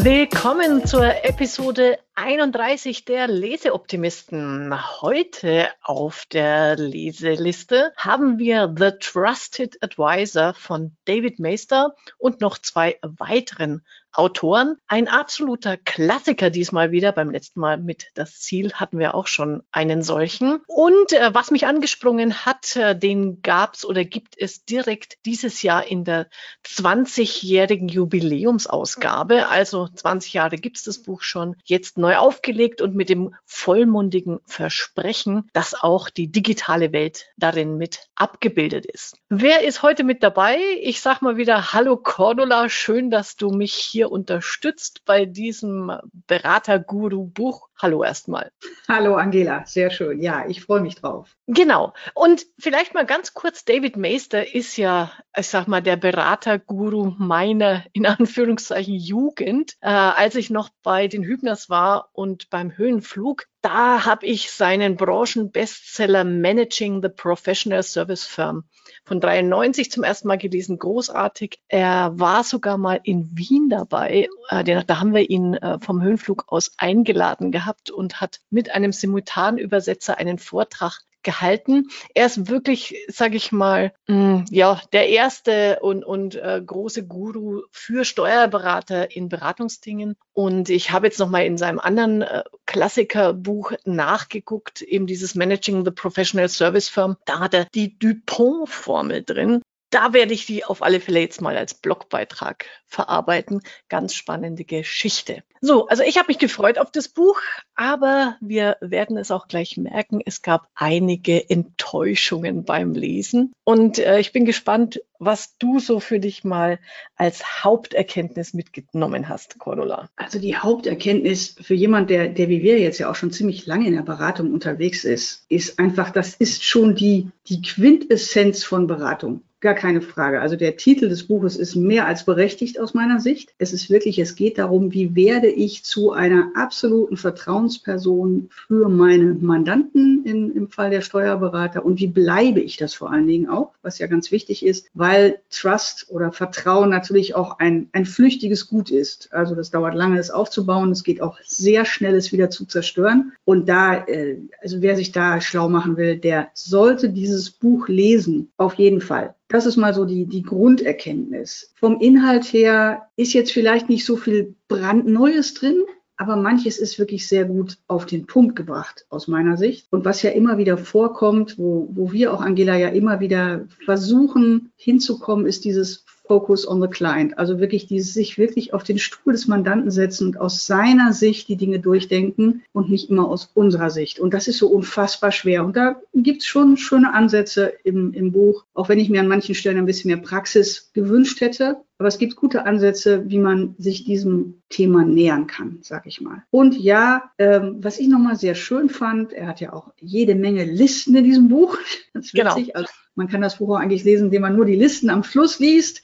Willkommen zur Episode 31 der Leseoptimisten. Heute auf der Leseliste haben wir The Trusted Advisor von David Meister und noch zwei weiteren Autoren. Ein absoluter Klassiker diesmal wieder. Beim letzten Mal mit Das Ziel hatten wir auch schon einen solchen. Und äh, was mich angesprungen hat, äh, den gab's oder gibt es direkt dieses Jahr in der 20-jährigen Jubiläumsausgabe. Also 20 Jahre gibt's das Buch schon. Jetzt neu aufgelegt und mit dem vollmundigen Versprechen, dass auch die digitale Welt darin mit abgebildet ist. Wer ist heute mit dabei? Ich sag mal wieder Hallo Cordula, schön, dass du mich hier unterstützt bei diesem Berater-Guru-Buch. Hallo erstmal. Hallo Angela, sehr schön. Ja, ich freue mich drauf. Genau. Und vielleicht mal ganz kurz, David Meister ist ja, ich sag mal, der Berater-Guru meiner, in Anführungszeichen, Jugend. Äh, als ich noch bei den Hübners war und beim Höhenflug, da habe ich seinen Branchenbestseller Managing the Professional Service Firm von 93 zum ersten Mal gelesen, großartig. Er war sogar mal in Wien dabei. Äh, da haben wir ihn äh, vom Höhenflug aus eingeladen gehabt und hat mit einem Simultanübersetzer einen Vortrag gehalten. Er ist wirklich, sage ich mal, mh, ja, der erste und, und äh, große Guru für Steuerberater in Beratungsdingen. Und ich habe jetzt noch mal in seinem anderen äh, Klassikerbuch nachgeguckt, eben dieses Managing the Professional Service Firm. Da hat er die Dupont-Formel drin da werde ich die auf alle Fälle jetzt mal als Blogbeitrag verarbeiten. Ganz spannende Geschichte. So, also ich habe mich gefreut auf das Buch, aber wir werden es auch gleich merken. Es gab einige Enttäuschungen beim Lesen und äh, ich bin gespannt, was du so für dich mal als Haupterkenntnis mitgenommen hast, Cordula. Also die Haupterkenntnis für jemand, der, der wie wir jetzt ja auch schon ziemlich lange in der Beratung unterwegs ist, ist einfach, das ist schon die, die Quintessenz von Beratung. Gar keine Frage. Also der Titel des Buches ist mehr als berechtigt aus meiner Sicht. Es ist wirklich, es geht darum, wie werde ich zu einer absoluten Vertrauensperson für meine Mandanten in, im Fall der Steuerberater und wie bleibe ich das vor allen Dingen auch, was ja ganz wichtig ist, weil Trust oder Vertrauen natürlich auch ein, ein flüchtiges Gut ist. Also das dauert lange, es aufzubauen. Es geht auch sehr schnell, es wieder zu zerstören. Und da, äh, also wer sich da schlau machen will, der sollte dieses Buch lesen, auf jeden Fall. Das ist mal so die, die Grunderkenntnis. Vom Inhalt her ist jetzt vielleicht nicht so viel brandneues drin, aber manches ist wirklich sehr gut auf den Punkt gebracht aus meiner Sicht. Und was ja immer wieder vorkommt, wo, wo wir auch, Angela, ja immer wieder versuchen hinzukommen, ist dieses Focus on the Client. Also wirklich dieses sich wirklich auf den Stuhl des Mandanten setzen und aus seiner Sicht die Dinge durchdenken und nicht immer aus unserer Sicht. Und das ist so unfassbar schwer. Und da gibt es schon schöne Ansätze im, im Buch, auch wenn ich mir an manchen Stellen ein bisschen mehr Praxis gewünscht hätte. Aber es gibt gute Ansätze, wie man sich diesem Thema nähern kann, sag ich mal. Und ja, ähm, was ich nochmal sehr schön fand, er hat ja auch jede Menge Listen in diesem Buch. Das ist witzig. Genau. Also man kann das Buch auch eigentlich lesen, indem man nur die Listen am Schluss liest.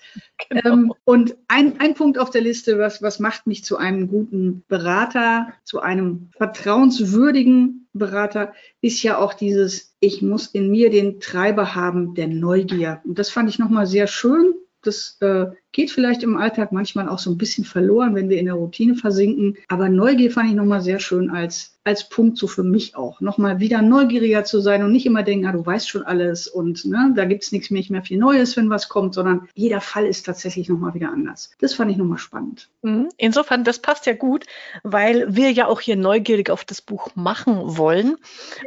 Genau. Ähm, und ein, ein Punkt auf der Liste, was, was macht mich zu einem guten Berater, zu einem vertrauenswürdigen Berater, ist ja auch dieses, ich muss in mir den Treiber haben der Neugier. Und das fand ich nochmal sehr schön. Das äh, geht vielleicht im Alltag manchmal auch so ein bisschen verloren, wenn wir in der Routine versinken. Aber Neugier fand ich nochmal sehr schön als, als Punkt so für mich auch. Nochmal wieder neugieriger zu sein und nicht immer denken, ah, du weißt schon alles und ne, da gibt's nichts mehr, mehr viel Neues, wenn was kommt, sondern jeder Fall ist tatsächlich nochmal wieder anders. Das fand ich nochmal spannend. Mhm. Insofern, das passt ja gut, weil wir ja auch hier neugierig auf das Buch machen wollen.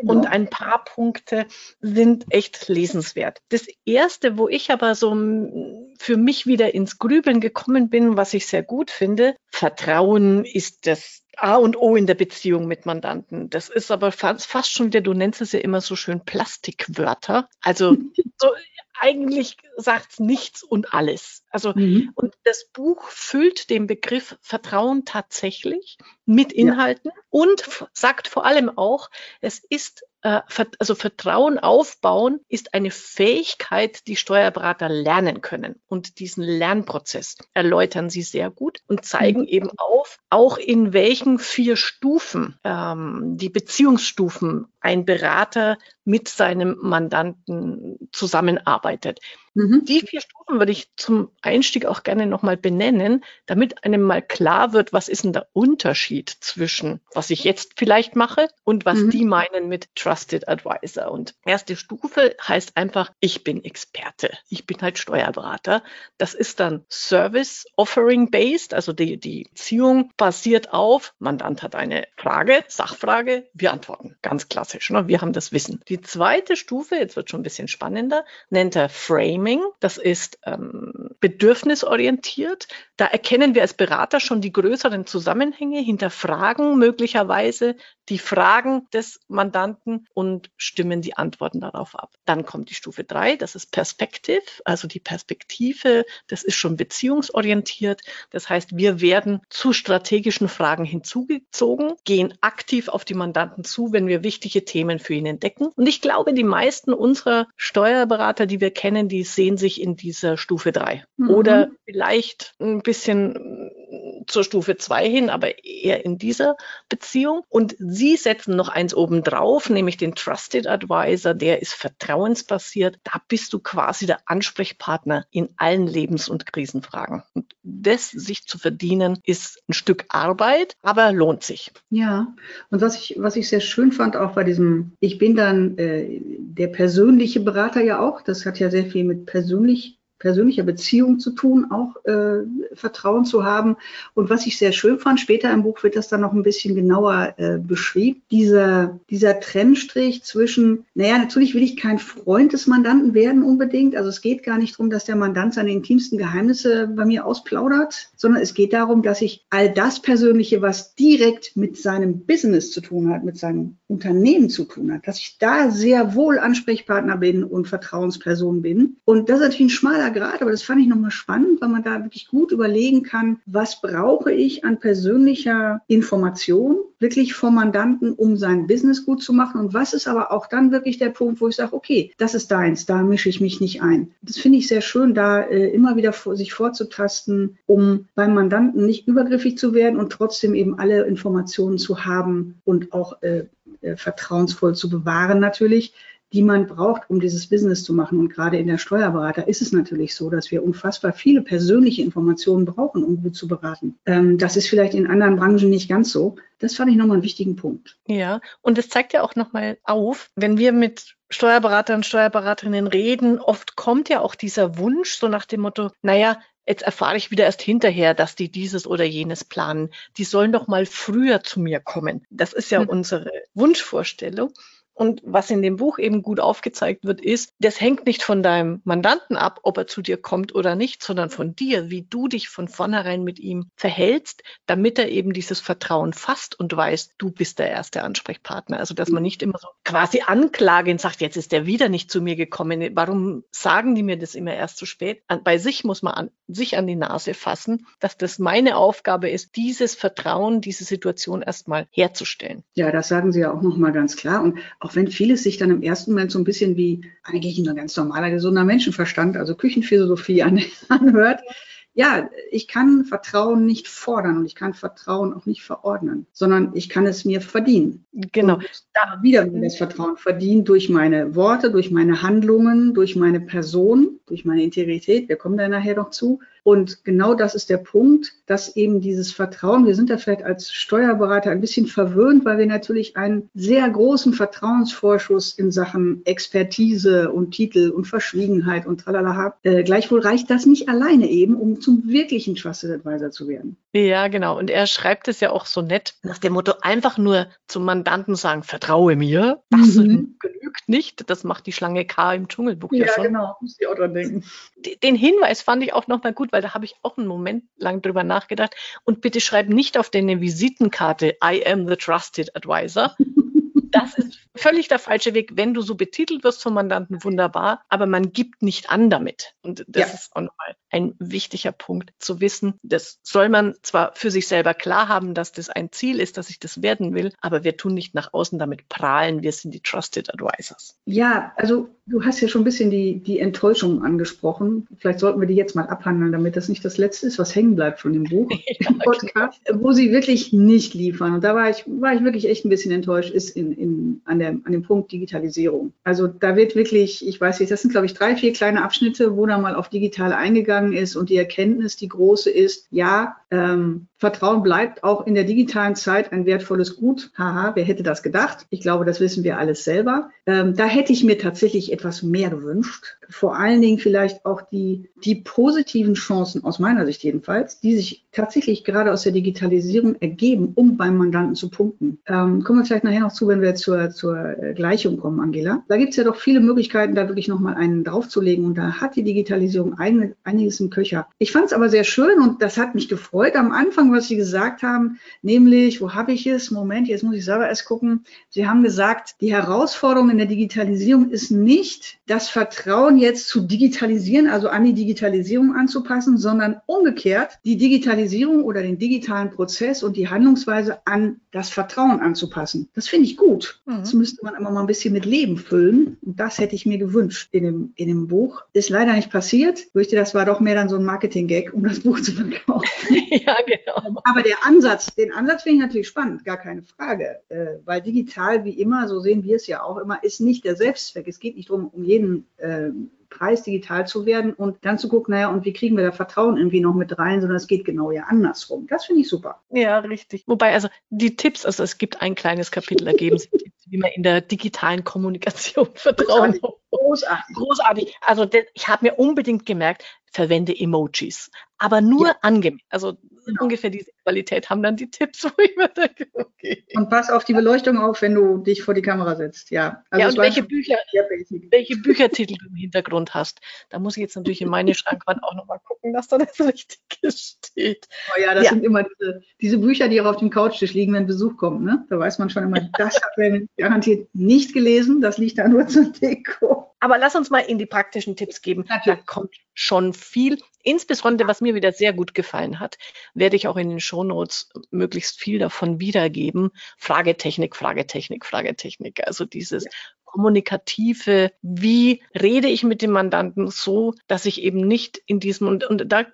Genau. Und ein paar Punkte sind echt lesenswert. Das erste, wo ich aber so für mich wieder ins Grübeln gekommen bin, was ich sehr gut finde. Vertrauen ist das A und O in der Beziehung mit Mandanten. Das ist aber fast, fast schon wieder, du nennst es ja immer so schön Plastikwörter. Also so, eigentlich sagt nichts und alles. Also, mhm. und das Buch füllt den Begriff Vertrauen tatsächlich mit Inhalten ja. und sagt vor allem auch, es ist also Vertrauen aufbauen ist eine Fähigkeit, die Steuerberater lernen können. Und diesen Lernprozess erläutern sie sehr gut und zeigen mhm. eben auf, auch in welchen vier Stufen, ähm, die Beziehungsstufen ein Berater mit seinem Mandanten zusammenarbeitet. Mhm. Die vier Stufen würde ich zum Einstieg auch gerne nochmal benennen, damit einem mal klar wird, was ist denn der Unterschied zwischen, was ich jetzt vielleicht mache und was mhm. die meinen mit Trusted Advisor. Und erste Stufe heißt einfach, ich bin Experte. Ich bin halt Steuerberater. Das ist dann Service Offering Based, also die, die Beziehung basiert auf, Mandant hat eine Frage, Sachfrage, wir antworten. Ganz klassisch. Ne? Wir haben das Wissen. Die zweite Stufe, jetzt wird schon ein bisschen spannender, nennt er Framing. Framing. Das ist ähm, bedürfnisorientiert. Da erkennen wir als Berater schon die größeren Zusammenhänge, hinterfragen möglicherweise die Fragen des Mandanten und stimmen die Antworten darauf ab. Dann kommt die Stufe drei, das ist Perspective, also die Perspektive, das ist schon beziehungsorientiert. Das heißt, wir werden zu strategischen Fragen hinzugezogen, gehen aktiv auf die Mandanten zu, wenn wir wichtige Themen für ihn entdecken. Und ich glaube, die meisten unserer Steuerberater, die wir kennen, die sehen sich in dieser Stufe drei mhm. oder vielleicht ein bisschen zur Stufe zwei hin, aber eher in dieser Beziehung. Und Sie setzen noch eins oben drauf, nämlich den Trusted Advisor, der ist vertrauensbasiert. Da bist du quasi der Ansprechpartner in allen Lebens- und Krisenfragen. Und das sich zu verdienen, ist ein Stück Arbeit, aber lohnt sich. Ja, und was ich, was ich sehr schön fand, auch bei diesem, ich bin dann äh, der persönliche Berater ja auch, das hat ja sehr viel mit persönlich persönlicher Beziehung zu tun, auch äh, Vertrauen zu haben. Und was ich sehr schön fand, später im Buch wird das dann noch ein bisschen genauer äh, beschrieben, dieser, dieser Trennstrich zwischen, naja, natürlich will ich kein Freund des Mandanten werden unbedingt. Also es geht gar nicht darum, dass der Mandant seine intimsten Geheimnisse bei mir ausplaudert, sondern es geht darum, dass ich all das Persönliche, was direkt mit seinem Business zu tun hat, mit seinem Unternehmen zu tun hat, dass ich da sehr wohl Ansprechpartner bin und Vertrauensperson bin. Und das ist natürlich ein schmaler schmaler Grad, aber das fand ich nochmal spannend, weil man da wirklich gut überlegen kann, was brauche ich an persönlicher Information wirklich vom Mandanten, um sein Business gut zu machen und was ist aber auch dann wirklich der Punkt, wo ich sage, okay, das ist deins, da mische ich mich nicht ein. Das finde ich sehr schön, da äh, immer wieder vor, sich vorzutasten, um beim Mandanten nicht übergriffig zu werden und trotzdem eben alle Informationen zu haben und auch äh, äh, vertrauensvoll zu bewahren natürlich die man braucht, um dieses Business zu machen. Und gerade in der Steuerberater ist es natürlich so, dass wir unfassbar viele persönliche Informationen brauchen, um gut zu beraten. Ähm, das ist vielleicht in anderen Branchen nicht ganz so. Das fand ich nochmal einen wichtigen Punkt. Ja, und es zeigt ja auch nochmal auf, wenn wir mit Steuerberatern, Steuerberaterinnen reden, oft kommt ja auch dieser Wunsch so nach dem Motto, naja, Jetzt erfahre ich wieder erst hinterher, dass die dieses oder jenes planen. Die sollen doch mal früher zu mir kommen. Das ist ja hm. unsere Wunschvorstellung. Und was in dem Buch eben gut aufgezeigt wird, ist, das hängt nicht von deinem Mandanten ab, ob er zu dir kommt oder nicht, sondern von dir, wie du dich von vornherein mit ihm verhältst, damit er eben dieses Vertrauen fasst und weiß, du bist der erste Ansprechpartner. Also, dass man nicht immer so quasi anklagend sagt, jetzt ist der wieder nicht zu mir gekommen. Warum sagen die mir das immer erst zu spät? Bei sich muss man an, sich an die Nase fassen, dass das meine Aufgabe ist, dieses Vertrauen, diese Situation erstmal herzustellen. Ja, das sagen Sie ja auch nochmal ganz klar. Und auch wenn vieles sich dann im ersten Moment so ein bisschen wie eigentlich ein ganz normaler, gesunder Menschenverstand, also Küchenphilosophie an, anhört, ja, ich kann Vertrauen nicht fordern und ich kann Vertrauen auch nicht verordnen, sondern ich kann es mir verdienen. Genau. Da wieder mir das Vertrauen verdienen durch meine Worte, durch meine Handlungen, durch meine Person, durch meine Integrität. Wir kommen da nachher noch zu. Und genau das ist der Punkt, dass eben dieses Vertrauen, wir sind da vielleicht als Steuerberater ein bisschen verwöhnt, weil wir natürlich einen sehr großen Vertrauensvorschuss in Sachen Expertise und Titel und Verschwiegenheit und tralala haben. Äh, gleichwohl reicht das nicht alleine eben, um zum wirklichen Trusted Advisor zu werden. Ja, genau. Und er schreibt es ja auch so nett nach dem Motto, einfach nur zum Mandanten sagen, vertraue mir. Das mhm. genügt nicht. Das macht die Schlange K im Dschungelbuch ja, ja schon. Ja, genau. Muss ich auch dran denken. Den Hinweis fand ich auch nochmal gut, weil da habe ich auch einen Moment lang drüber nachgedacht. Und bitte schreib nicht auf deine Visitenkarte, I am the trusted advisor. Das ist völlig der falsche Weg. Wenn du so betitelt wirst vom Mandanten, wunderbar, aber man gibt nicht an damit. Und das ja. ist auch nochmal ein wichtiger Punkt zu wissen. Das soll man zwar für sich selber klar haben, dass das ein Ziel ist, dass ich das werden will, aber wir tun nicht nach außen damit prahlen, wir sind die Trusted Advisors. Ja, also Du hast ja schon ein bisschen die, die Enttäuschung angesprochen. Vielleicht sollten wir die jetzt mal abhandeln, damit das nicht das Letzte ist, was hängen bleibt von dem Buch ja, im Podcast, okay. wo sie wirklich nicht liefern. Und da war ich, war ich wirklich echt ein bisschen enttäuscht, ist in, in, an, der, an dem Punkt Digitalisierung. Also da wird wirklich, ich weiß nicht, das sind glaube ich drei, vier kleine Abschnitte, wo da mal auf digital eingegangen ist und die Erkenntnis, die große ist, ja, ähm, Vertrauen bleibt auch in der digitalen Zeit ein wertvolles Gut. Haha, wer hätte das gedacht? Ich glaube, das wissen wir alles selber. Ähm, da hätte ich mir tatsächlich etwas mehr gewünscht. Vor allen Dingen vielleicht auch die, die positiven Chancen, aus meiner Sicht jedenfalls, die sich tatsächlich gerade aus der Digitalisierung ergeben, um beim Mandanten zu punkten. Ähm, kommen wir vielleicht nachher noch zu, wenn wir zur, zur äh, Gleichung kommen, Angela. Da gibt es ja doch viele Möglichkeiten, da wirklich nochmal einen draufzulegen. Und da hat die Digitalisierung ein, einiges im Köcher. Ich fand es aber sehr schön und das hat mich gefreut am Anfang, was Sie gesagt haben, nämlich, wo habe ich es? Moment, jetzt muss ich selber erst gucken. Sie haben gesagt, die Herausforderung in der Digitalisierung ist nicht, das Vertrauen jetzt zu digitalisieren, also an die Digitalisierung anzupassen, sondern umgekehrt die Digitalisierung oder den digitalen Prozess und die Handlungsweise an das Vertrauen anzupassen. Das finde ich gut. Mhm. Das müsste man immer mal ein bisschen mit Leben füllen. Und das hätte ich mir gewünscht in dem, in dem Buch. Ist leider nicht passiert. Ich fürchte, das war doch mehr dann so ein Marketing-Gag, um das Buch zu verkaufen. ja, genau. Aber der Ansatz, den Ansatz finde ich natürlich spannend, gar keine Frage. Äh, weil digital, wie immer, so sehen wir es ja auch immer, ist nicht der Selbstzweck. Es geht nicht darum, um jeden äh, Preis digital zu werden und dann zu gucken, naja, und wie kriegen wir da Vertrauen irgendwie noch mit rein, sondern es geht genau ja andersrum. Das finde ich super. Ja, richtig. Wobei, also die Tipps, also es gibt ein kleines Kapitel, da geben sie Tipps, wie man in der digitalen Kommunikation Vertrauen Großartig. Großartig. Also ich habe mir unbedingt gemerkt, verwende Emojis. Aber nur ja. angemessen. Also genau. ungefähr diese Qualität haben dann die Tipps, wo ich mir denke, okay. Und pass auf die Beleuchtung auf, wenn du dich vor die Kamera setzt. Ja, also ja und welche Bücher, welche Büchertitel du im Hintergrund hast. Da muss ich jetzt natürlich in meine Schrankwand auch nochmal gucken, dass da das Richtige steht. Oh ja, das ja. sind immer diese, diese, Bücher, die auch auf dem Couchtisch liegen, wenn Besuch kommt. Ne? Da weiß man schon immer, das hat er garantiert nicht gelesen, das liegt da nur zur Deko. Aber lass uns mal in die praktischen Tipps geben. Da kommt schon viel. Insbesondere, was mir wieder sehr gut gefallen hat, werde ich auch in den Shownotes möglichst viel davon wiedergeben. Fragetechnik, Fragetechnik, Fragetechnik. Also dieses ja kommunikative, wie rede ich mit dem Mandanten so, dass ich eben nicht in diesem, und, und da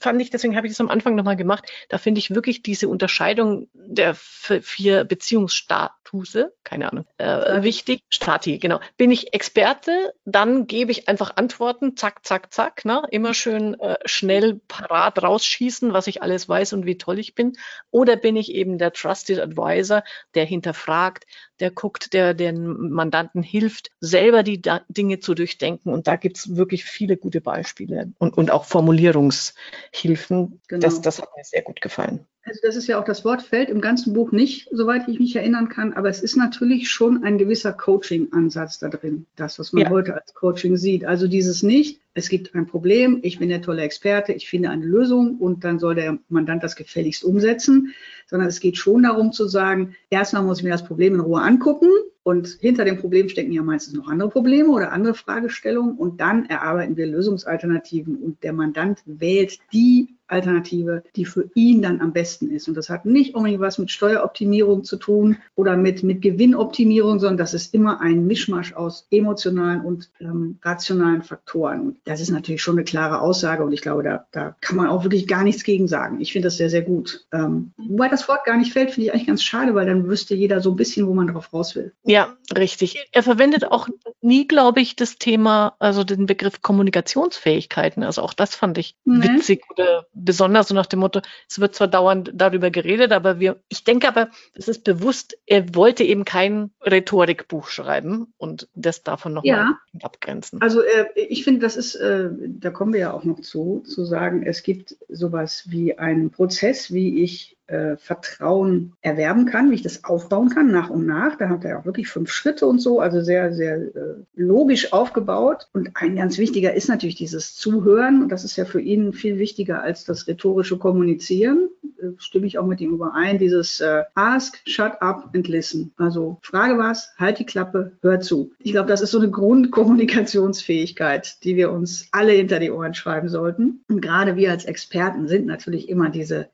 fand ich, deswegen habe ich das am Anfang nochmal gemacht, da finde ich wirklich diese Unterscheidung der vier Beziehungsstatuse, keine Ahnung, äh, wichtig. Stati, genau. Bin ich Experte, dann gebe ich einfach Antworten, zack, zack, zack, ne? immer schön äh, schnell parat rausschießen, was ich alles weiß und wie toll ich bin. Oder bin ich eben der Trusted Advisor, der hinterfragt, der guckt, der den Mandanten hilft, selber die da Dinge zu durchdenken. Und da gibt es wirklich viele gute Beispiele und, und auch Formulierungshilfen. Genau. Das, das hat mir sehr gut gefallen. Also das ist ja auch das Wort fällt im ganzen Buch nicht, soweit ich mich erinnern kann, aber es ist natürlich schon ein gewisser Coaching-Ansatz da drin, das, was man ja. heute als Coaching sieht. Also dieses nicht, es gibt ein Problem, ich bin der tolle Experte, ich finde eine Lösung und dann soll der Mandant das gefälligst umsetzen, sondern es geht schon darum zu sagen, erstmal muss ich mir das Problem in Ruhe angucken und hinter dem Problem stecken ja meistens noch andere Probleme oder andere Fragestellungen und dann erarbeiten wir Lösungsalternativen und der Mandant wählt die Alternative, die für ihn dann am besten ist. Und das hat nicht unbedingt was mit Steueroptimierung zu tun oder mit, mit Gewinnoptimierung, sondern das ist immer ein Mischmasch aus emotionalen und ähm, rationalen Faktoren. Und das ist natürlich schon eine klare Aussage und ich glaube, da, da kann man auch wirklich gar nichts gegen sagen. Ich finde das sehr, sehr gut. Ähm, wobei das Wort gar nicht fällt, finde ich eigentlich ganz schade, weil dann wüsste jeder so ein bisschen, wo man drauf raus will. Ja, richtig. Er verwendet auch nie, glaube ich, das Thema, also den Begriff Kommunikationsfähigkeiten. Also auch das fand ich nee. witzig oder besonders so nach dem Motto, es wird zwar dauernd darüber geredet, aber wir, ich denke aber, es ist bewusst, er wollte eben kein Rhetorikbuch schreiben und das davon nochmal ja. abgrenzen. Also äh, ich finde, das ist, äh, da kommen wir ja auch noch zu, zu sagen, es gibt sowas wie einen Prozess, wie ich äh, Vertrauen erwerben kann, wie ich das aufbauen kann, nach und nach. Da hat er auch wirklich fünf Schritte und so, also sehr, sehr äh, logisch aufgebaut. Und ein ganz wichtiger ist natürlich dieses Zuhören. Und das ist ja für ihn viel wichtiger als das rhetorische Kommunizieren. Äh, stimme ich auch mit ihm überein. Dieses äh, Ask, shut up and listen. Also frage was, halt die Klappe, hör zu. Ich glaube, das ist so eine Grundkommunikationsfähigkeit, die wir uns alle hinter die Ohren schreiben sollten. Und gerade wir als Experten sind natürlich immer diese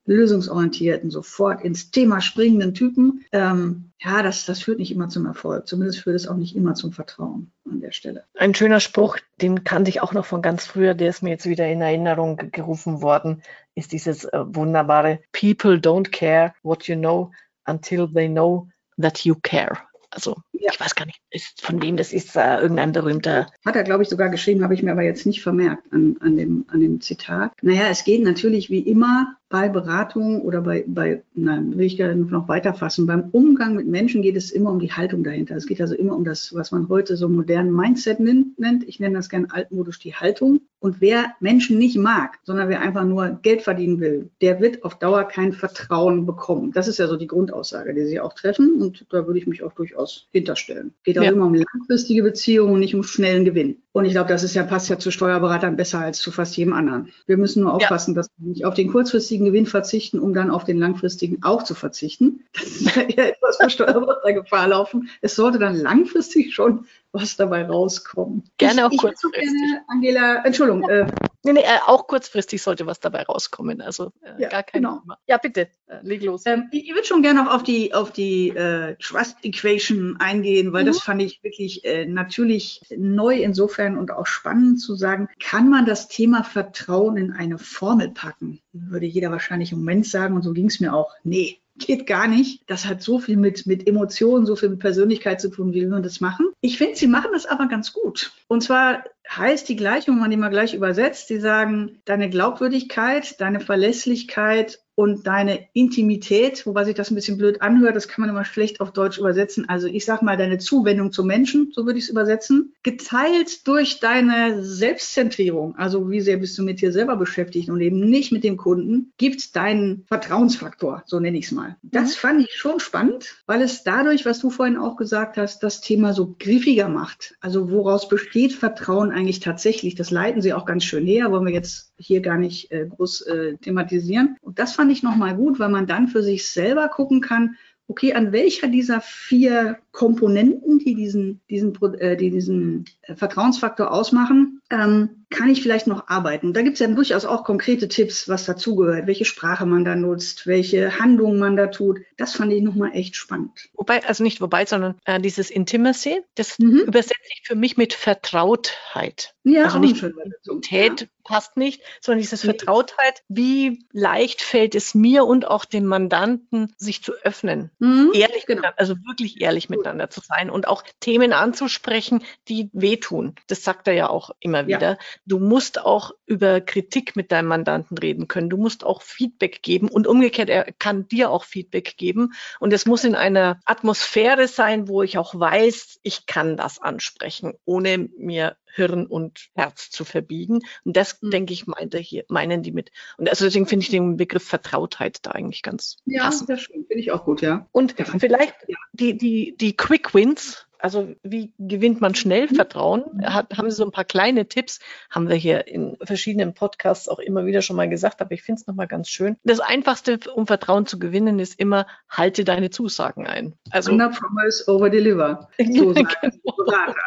lösungsorientierten, sofort ins Thema springenden Typen. Ähm, ja, das, das führt nicht immer zum Erfolg. Zumindest führt es auch nicht immer zum Vertrauen. an der Stelle. Ein schöner Spruch, den kannte ich auch noch von ganz früher, der ist mir jetzt wieder in Erinnerung gerufen worden, ist dieses äh, wunderbare People don't care what you know until they know that you care. Also ja. ich weiß gar nicht, ist, von wem das ist, äh, irgendein berühmter. Hat er, glaube ich, sogar geschrieben, habe ich mir aber jetzt nicht vermerkt an, an, dem, an dem Zitat. Naja, es geht natürlich wie immer bei Beratung oder bei, bei nein, will ich gerne noch weiter fassen, beim Umgang mit Menschen geht es immer um die Haltung dahinter. Es geht also immer um das, was man heute so modernen Mindset nennt. Ich nenne das gerne altmodisch die Haltung. Und wer Menschen nicht mag, sondern wer einfach nur Geld verdienen will, der wird auf Dauer kein Vertrauen bekommen. Das ist ja so die Grundaussage, die sie auch treffen. Und da würde ich mich auch durchaus hinterstellen. Geht auch ja. immer um langfristige Beziehungen und nicht um schnellen Gewinn. Und ich glaube, das ist ja, passt ja zu Steuerberatern besser als zu fast jedem anderen. Wir müssen nur aufpassen, ja. dass wir nicht auf den kurzfristigen Gewinn verzichten, um dann auf den langfristigen auch zu verzichten. Das ist ja etwas für Steuerberater Gefahr laufen. Es sollte dann langfristig schon was dabei rauskommen. Gerne auch ich, kurzfristig. Gerne, Angela, Entschuldigung. Äh, nee, nee, äh, auch kurzfristig sollte was dabei rauskommen. Also äh, ja, gar kein genau. Thema. Ja, bitte, äh, leg los. Ähm, ich, ich würde schon gerne noch auf die, auf die äh, Trust Equation eingehen, weil mhm. das fand ich wirklich äh, natürlich neu insofern und auch spannend zu sagen, kann man das Thema Vertrauen in eine Formel packen? Würde jeder wahrscheinlich im Moment sagen und so ging es mir auch. Nee, geht gar nicht. Das hat so viel mit, mit Emotionen, so viel mit Persönlichkeit zu tun, wie wir das machen. Ich finde, sie machen das aber ganz gut. Und zwar heißt die Gleichung, wenn man die mal gleich übersetzt, die sagen, deine Glaubwürdigkeit, deine Verlässlichkeit und deine Intimität, wobei sich das ein bisschen blöd anhört, das kann man immer schlecht auf Deutsch übersetzen. Also ich sag mal deine Zuwendung zum Menschen, so würde ich es übersetzen, geteilt durch deine Selbstzentrierung, also wie sehr bist du mit dir selber beschäftigt und eben nicht mit dem Kunden, gibt deinen Vertrauensfaktor, so nenne ich es mal. Das mhm. fand ich schon spannend, weil es dadurch, was du vorhin auch gesagt hast, das Thema so griffiger macht. Also woraus besteht Vertrauen eigentlich tatsächlich? Das leiten sie auch ganz schön her, wollen wir jetzt hier gar nicht äh, groß äh, thematisieren. Und das fand ich nochmal gut, weil man dann für sich selber gucken kann, okay, an welcher dieser vier Komponenten, die diesen, diesen, äh, die diesen äh, Vertrauensfaktor ausmachen, ähm, kann ich vielleicht noch arbeiten. Da gibt es ja durchaus auch konkrete Tipps, was dazugehört, welche Sprache man da nutzt, welche Handlungen man da tut. Das fand ich nochmal echt spannend. Wobei, also nicht wobei, sondern äh, dieses Intimacy, das mhm. übersetze ich für mich mit Vertrautheit. Ja, also nicht Intimität ja. passt nicht, sondern dieses nee. Vertrautheit. Wie leicht fällt es mir und auch dem Mandanten, sich zu öffnen, mhm. ehrlich, genau. also wirklich ehrlich miteinander zu sein und auch Themen anzusprechen, die wehtun. Das sagt er ja auch immer wieder. Ja. Du musst auch über Kritik mit deinem Mandanten reden können. Du musst auch Feedback geben und umgekehrt, er kann dir auch Feedback geben. Und es muss in einer Atmosphäre sein, wo ich auch weiß, ich kann das ansprechen, ohne mir Hirn und Herz zu verbiegen. Und das, mhm. denke ich, meint er hier, meinen die mit. Und also deswegen finde ich den Begriff Vertrautheit da eigentlich ganz ja, passend. Ja, das finde ich auch gut, ja. Und ja, vielleicht die, die, die Quick Wins, also wie gewinnt man schnell mhm. Vertrauen? Hat, haben Sie so ein paar kleine Tipps? Haben wir hier in verschiedenen Podcasts auch immer wieder schon mal gesagt, aber ich finde es nochmal ganz schön. Das Einfachste, um Vertrauen zu gewinnen, ist immer, halte deine Zusagen ein. Also Under promise, over deliver. So genau.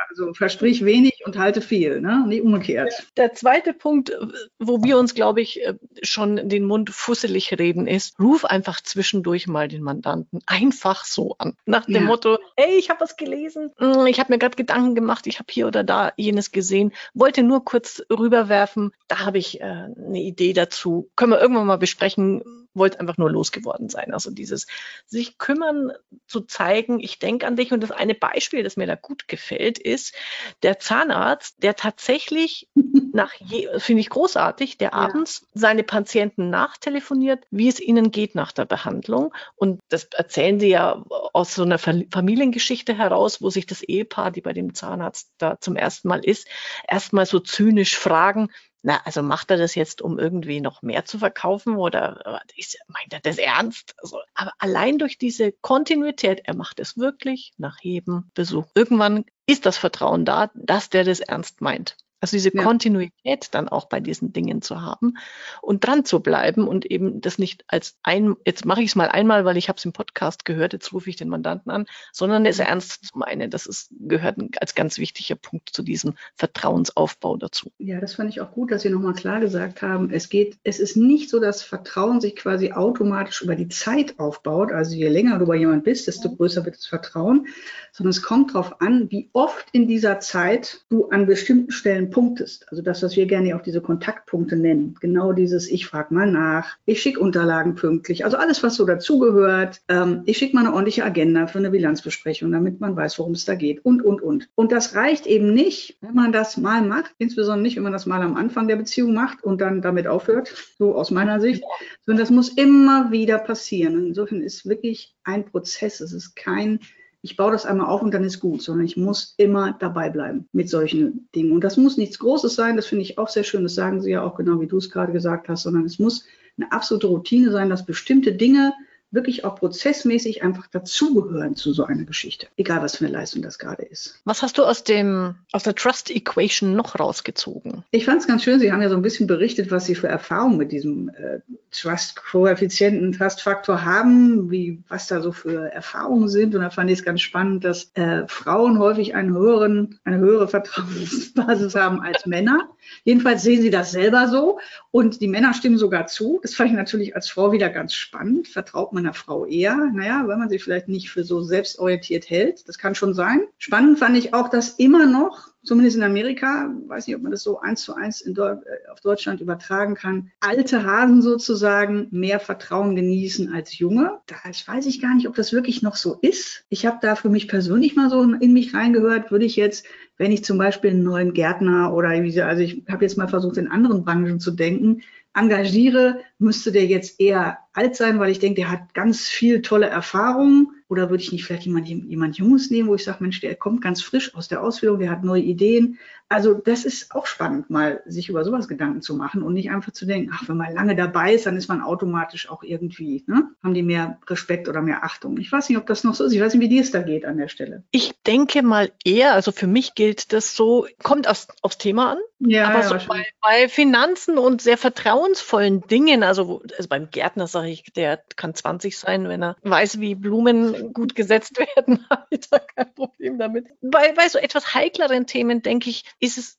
Also versprich wenig und halte viel, ne? nicht umgekehrt. Der zweite Punkt, wo wir uns, glaube ich, äh, schon den Mund fusselig reden, ist, ruf einfach zwischendurch mal den Mandanten einfach so an. Nach dem ja. Motto, hey, ich habe was gelesen gelesen. Hm, ich habe mir gerade Gedanken gemacht, ich habe hier oder da jenes gesehen, wollte nur kurz rüberwerfen. Da habe ich äh, eine Idee dazu. Können wir irgendwann mal besprechen. Wollte einfach nur losgeworden sein. Also dieses sich kümmern, zu zeigen, ich denke an dich. Und das eine Beispiel, das mir da gut gefällt, ist der Zahnarzt, der tatsächlich nach finde ich großartig, der abends seine Patienten nachtelefoniert, wie es ihnen geht nach der Behandlung. Und das erzählen sie ja aus so einer Familiengeschichte heraus, wo sich das Ehepaar, die bei dem Zahnarzt da zum ersten Mal ist, erstmal so zynisch fragen, na, also macht er das jetzt, um irgendwie noch mehr zu verkaufen oder äh, meint er das ernst? Also, aber allein durch diese Kontinuität, er macht es wirklich nach jedem Besuch. Irgendwann ist das Vertrauen da, dass der das ernst meint. Also diese ja. Kontinuität dann auch bei diesen Dingen zu haben und dran zu bleiben und eben das nicht als ein, jetzt mache ich es mal einmal, weil ich habe es im Podcast gehört, jetzt rufe ich den Mandanten an, sondern es ernst zu meinen. Das ist, gehört als ganz wichtiger Punkt zu diesem Vertrauensaufbau dazu. Ja, das fand ich auch gut, dass Sie nochmal klar gesagt haben, es geht, es ist nicht so, dass Vertrauen sich quasi automatisch über die Zeit aufbaut. Also je länger du bei jemand bist, desto größer wird das Vertrauen, sondern es kommt darauf an, wie oft in dieser Zeit du an bestimmten Stellen punktest. Also das, was wir gerne auch diese Kontaktpunkte nennen. Genau dieses, ich frage mal nach, ich schicke Unterlagen pünktlich, also alles, was so dazugehört. Ähm, ich schicke mal eine ordentliche Agenda für eine Bilanzbesprechung, damit man weiß, worum es da geht und, und, und. Und das reicht eben nicht, wenn man das mal macht, insbesondere nicht, wenn man das mal am Anfang der Beziehung macht und dann damit aufhört, so aus meiner Sicht, sondern das muss immer wieder passieren. Insofern ist wirklich ein Prozess, es ist kein ich baue das einmal auf und dann ist gut, sondern ich muss immer dabei bleiben mit solchen Dingen. Und das muss nichts Großes sein, das finde ich auch sehr schön, das sagen Sie ja auch genau, wie du es gerade gesagt hast, sondern es muss eine absolute Routine sein, dass bestimmte Dinge wirklich auch prozessmäßig einfach dazugehören zu so einer Geschichte. Egal, was für eine Leistung das gerade ist. Was hast du aus dem, aus der Trust Equation noch rausgezogen? Ich fand es ganz schön. Sie haben ja so ein bisschen berichtet, was Sie für Erfahrungen mit diesem äh, Trust-Koeffizienten, Trust-Faktor haben, wie, was da so für Erfahrungen sind. Und da fand ich es ganz spannend, dass äh, Frauen häufig einen höheren, eine höhere Vertrauensbasis haben als Männer. Jedenfalls sehen sie das selber so. Und die Männer stimmen sogar zu. Das fand ich natürlich als Frau wieder ganz spannend. Vertraut man meiner Frau eher. Naja, weil man sie vielleicht nicht für so selbstorientiert hält. Das kann schon sein. Spannend fand ich auch, dass immer noch zumindest in Amerika, weiß nicht, ob man das so eins zu eins in Deu äh, auf Deutschland übertragen kann, alte Hasen sozusagen mehr Vertrauen genießen als junge. Da weiß ich gar nicht, ob das wirklich noch so ist. Ich habe da für mich persönlich mal so in mich reingehört, würde ich jetzt, wenn ich zum Beispiel einen neuen Gärtner oder also ich habe jetzt mal versucht, in anderen Branchen zu denken, engagiere, müsste der jetzt eher alt sein, weil ich denke, der hat ganz viel tolle Erfahrungen. Oder würde ich nicht vielleicht jemand, jemand Junges nehmen, wo ich sage, Mensch, der kommt ganz frisch aus der Ausbildung, der hat neue Ideen. Also das ist auch spannend, mal sich über sowas Gedanken zu machen und nicht einfach zu denken, ach, wenn man lange dabei ist, dann ist man automatisch auch irgendwie, ne? haben die mehr Respekt oder mehr Achtung. Ich weiß nicht, ob das noch so ist. Ich weiß nicht, wie dir es da geht an der Stelle. Ich denke mal eher, also für mich gilt das so, kommt aufs, aufs Thema an, ja, aber ja, so bei, bei, Finanzen und sehr vertrauensvollen Dingen, also, also beim Gärtner sage ich, der kann 20 sein, wenn er weiß, wie Blumen gut gesetzt werden, habe ich da kein Problem damit. Bei, bei so etwas heikleren Themen, denke ich,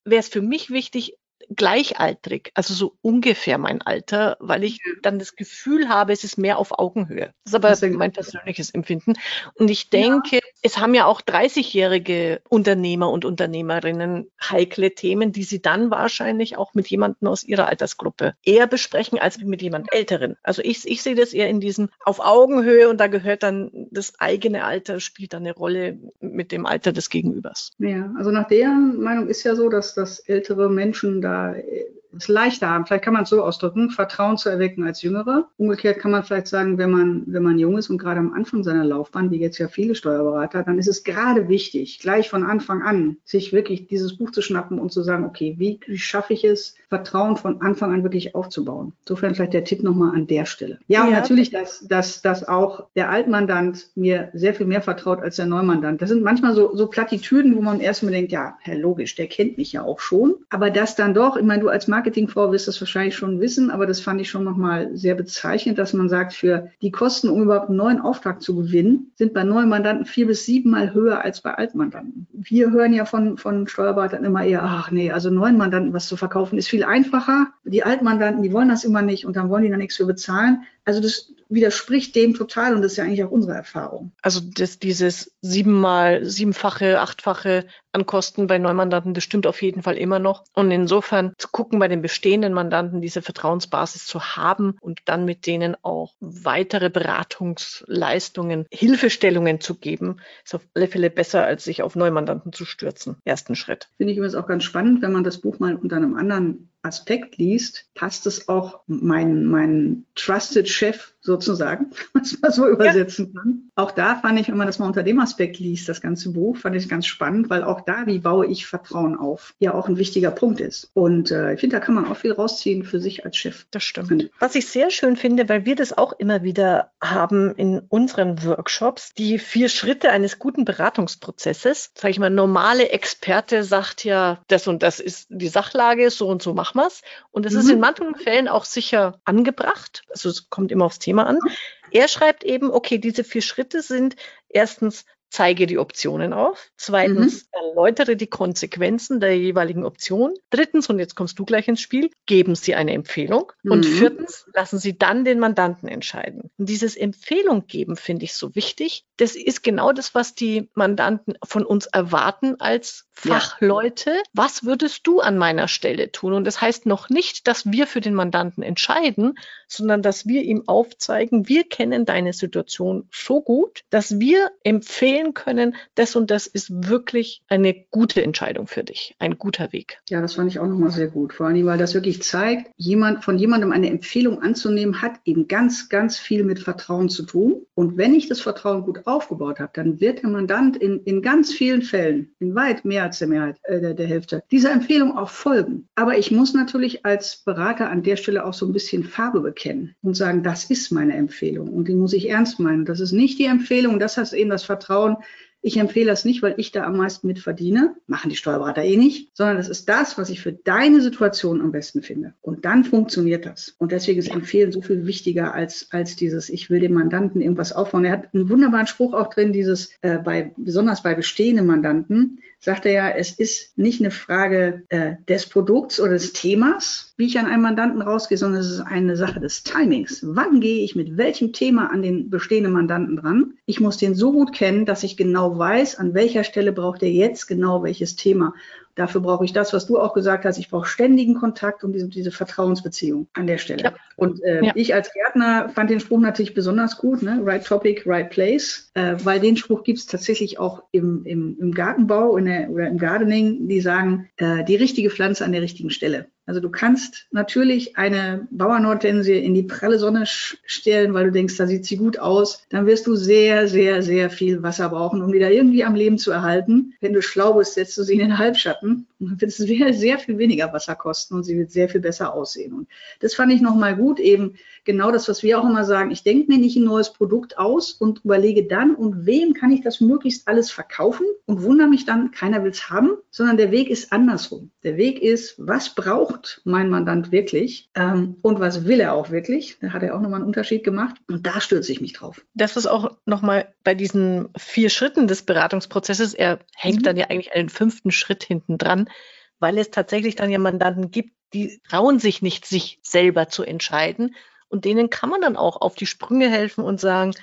wäre es für mich wichtig, gleichaltrig, also so ungefähr mein Alter, weil ich dann das Gefühl habe, es ist mehr auf Augenhöhe. Das ist aber das mein persönliches Empfinden. Und ich denke, ja. es haben ja auch 30-jährige Unternehmer und Unternehmerinnen heikle Themen, die sie dann wahrscheinlich auch mit jemandem aus ihrer Altersgruppe eher besprechen als mit jemand Älteren. Also ich, ich sehe das eher in diesem auf Augenhöhe und da gehört dann das eigene Alter, spielt dann eine Rolle mit dem Alter des Gegenübers. Ja, also nach der Meinung ist ja so, dass, dass ältere Menschen da uh, es leichter haben. Vielleicht kann man es so ausdrücken, Vertrauen zu erwecken als Jüngere. Umgekehrt kann man vielleicht sagen, wenn man, wenn man jung ist und gerade am Anfang seiner Laufbahn, wie jetzt ja viele Steuerberater, dann ist es gerade wichtig, gleich von Anfang an, sich wirklich dieses Buch zu schnappen und zu sagen, okay, wie schaffe ich es, Vertrauen von Anfang an wirklich aufzubauen? Insofern vielleicht der Tipp nochmal an der Stelle. Ja, und ja. natürlich, dass, dass, dass auch der Altmandant mir sehr viel mehr vertraut als der Neumandant. Das sind manchmal so, so Plattitüden, wo man erstmal denkt, ja, Herr, logisch, der kennt mich ja auch schon. Aber das dann doch, ich meine, du als Markt Marketingfrau wirst das wahrscheinlich schon wissen, aber das fand ich schon nochmal sehr bezeichnend, dass man sagt, für die Kosten, um überhaupt einen neuen Auftrag zu gewinnen, sind bei neuen Mandanten vier bis siebenmal höher als bei Altmandanten. Wir hören ja von, von Steuerberatern immer eher, ach nee, also neuen Mandanten was zu verkaufen ist viel einfacher. Die Altmandanten, die wollen das immer nicht und dann wollen die da nichts für bezahlen. Also das widerspricht dem total und das ist ja eigentlich auch unsere Erfahrung. Also das, dieses siebenmal, siebenfache, achtfache an Kosten bei Neumandanten, das stimmt auf jeden Fall immer noch. Und insofern zu gucken, bei den bestehenden Mandanten diese Vertrauensbasis zu haben und dann mit denen auch weitere Beratungsleistungen, Hilfestellungen zu geben, ist auf alle Fälle besser, als sich auf Neumandanten zu stürzen. Ersten Schritt. Finde ich übrigens auch ganz spannend, wenn man das Buch mal unter einem anderen Aspekt liest, passt es auch mein, mein Trusted Chef sozusagen, was man so übersetzen ja. kann. Auch da fand ich, wenn man das mal unter dem Aspekt liest, das ganze Buch, fand ich ganz spannend, weil auch da, wie baue ich Vertrauen auf, ja auch ein wichtiger Punkt ist. Und äh, ich finde, da kann man auch viel rausziehen für sich als Chef. Das stimmt. Was ich sehr schön finde, weil wir das auch immer wieder haben in unseren Workshops, die vier Schritte eines guten Beratungsprozesses. Sag ich mal, normale Experte sagt ja, das und das ist die Sachlage, so und so machen wir's. Und es mhm. ist in manchen Fällen auch sicher angebracht. Also es kommt immer aufs Thema an. Er schreibt eben, okay, diese vier Schritte sind erstens zeige die Optionen auf. Zweitens, mhm. erläutere die Konsequenzen der jeweiligen Option. Drittens, und jetzt kommst du gleich ins Spiel, geben Sie eine Empfehlung. Mhm. Und viertens, lassen Sie dann den Mandanten entscheiden. Und dieses Empfehlung geben finde ich so wichtig. Das ist genau das, was die Mandanten von uns erwarten als Fachleute. Ja. Was würdest du an meiner Stelle tun? Und das heißt noch nicht, dass wir für den Mandanten entscheiden, sondern dass wir ihm aufzeigen, wir kennen deine Situation so gut, dass wir empfehlen, sehen können, das und das ist wirklich eine gute Entscheidung für dich, ein guter Weg. Ja, das fand ich auch nochmal sehr gut. Vor allem, weil das wirklich zeigt, jemand, von jemandem eine Empfehlung anzunehmen, hat eben ganz, ganz viel mit Vertrauen zu tun. Und wenn ich das Vertrauen gut aufgebaut habe, dann wird der Mandant in, in ganz vielen Fällen, in weit mehr als der Mehrheit äh, der, der Hälfte, dieser Empfehlung auch folgen. Aber ich muss natürlich als Berater an der Stelle auch so ein bisschen Farbe bekennen und sagen, das ist meine Empfehlung und die muss ich ernst meinen. Das ist nicht die Empfehlung, das heißt eben das Vertrauen, comme ich empfehle das nicht, weil ich da am meisten mit verdiene. Machen die Steuerberater eh nicht, sondern das ist das, was ich für deine Situation am besten finde. Und dann funktioniert das. Und deswegen ist Empfehlen so viel wichtiger als, als dieses, ich will dem Mandanten irgendwas aufbauen. Er hat einen wunderbaren Spruch auch drin, dieses, äh, bei, besonders bei bestehenden Mandanten, sagt er ja, es ist nicht eine Frage äh, des Produkts oder des Themas, wie ich an einen Mandanten rausgehe, sondern es ist eine Sache des Timings. Wann gehe ich mit welchem Thema an den bestehenden Mandanten dran? Ich muss den so gut kennen, dass ich genau weiß, an welcher Stelle braucht er jetzt genau welches Thema. Dafür brauche ich das, was du auch gesagt hast. Ich brauche ständigen Kontakt und diese, diese Vertrauensbeziehung an der Stelle. Ja. Und äh, ja. ich als Gärtner fand den Spruch natürlich besonders gut, ne? right topic, right place, äh, weil den Spruch gibt es tatsächlich auch im, im, im Gartenbau in der, oder im Gardening, die sagen, äh, die richtige Pflanze an der richtigen Stelle. Also du kannst natürlich eine Bauernhortensie in die pralle Sonne stellen, weil du denkst, da sieht sie gut aus. Dann wirst du sehr, sehr, sehr viel Wasser brauchen, um die da irgendwie am Leben zu erhalten. Wenn du schlau bist, setzt du sie in den Halbschatten und dann wird es sehr, sehr viel weniger Wasser kosten und sie wird sehr viel besser aussehen. Und das fand ich nochmal gut, eben genau das, was wir auch immer sagen. Ich denke mir nicht ein neues Produkt aus und überlege dann, und wem kann ich das möglichst alles verkaufen und wundere mich dann, keiner will es haben, sondern der Weg ist andersrum. Der Weg ist, was braucht mein Mandant wirklich ähm, und was will er auch wirklich. Da hat er auch nochmal einen Unterschied gemacht und da stürze ich mich drauf. Das ist auch nochmal bei diesen vier Schritten des Beratungsprozesses. Er hängt mhm. dann ja eigentlich einen fünften Schritt hinten dran, weil es tatsächlich dann ja Mandanten gibt, die trauen sich nicht, sich selber zu entscheiden. Und denen kann man dann auch auf die Sprünge helfen und sagen,